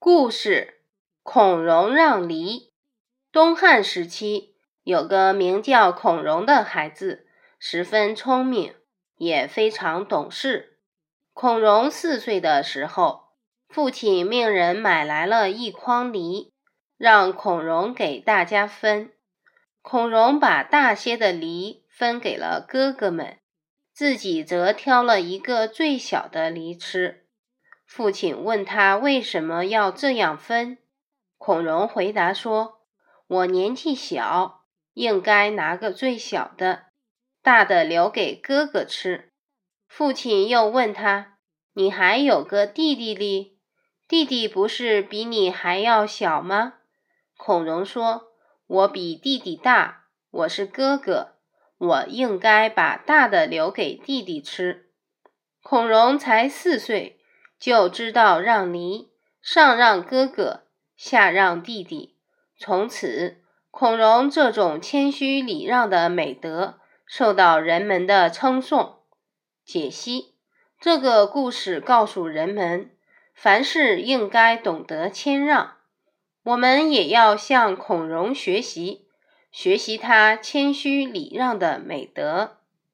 故事：孔融让梨。东汉时期，有个名叫孔融的孩子，十分聪明，也非常懂事。孔融四岁的时候，父亲命人买来了一筐梨，让孔融给大家分。孔融把大些的梨分给了哥哥们，自己则挑了一个最小的梨吃。父亲问他为什么要这样分，孔融回答说：“我年纪小，应该拿个最小的，大的留给哥哥吃。”父亲又问他：“你还有个弟弟哩？弟弟不是比你还要小吗？”孔融说：“我比弟弟大，我是哥哥，我应该把大的留给弟弟吃。”孔融才四岁。就知道让梨，上让哥哥，下让弟弟。从此，孔融这种谦虚礼让的美德受到人们的称颂。解析这个故事告诉人们，凡事应该懂得谦让。我们也要向孔融学习，学习他谦虚礼让的美德。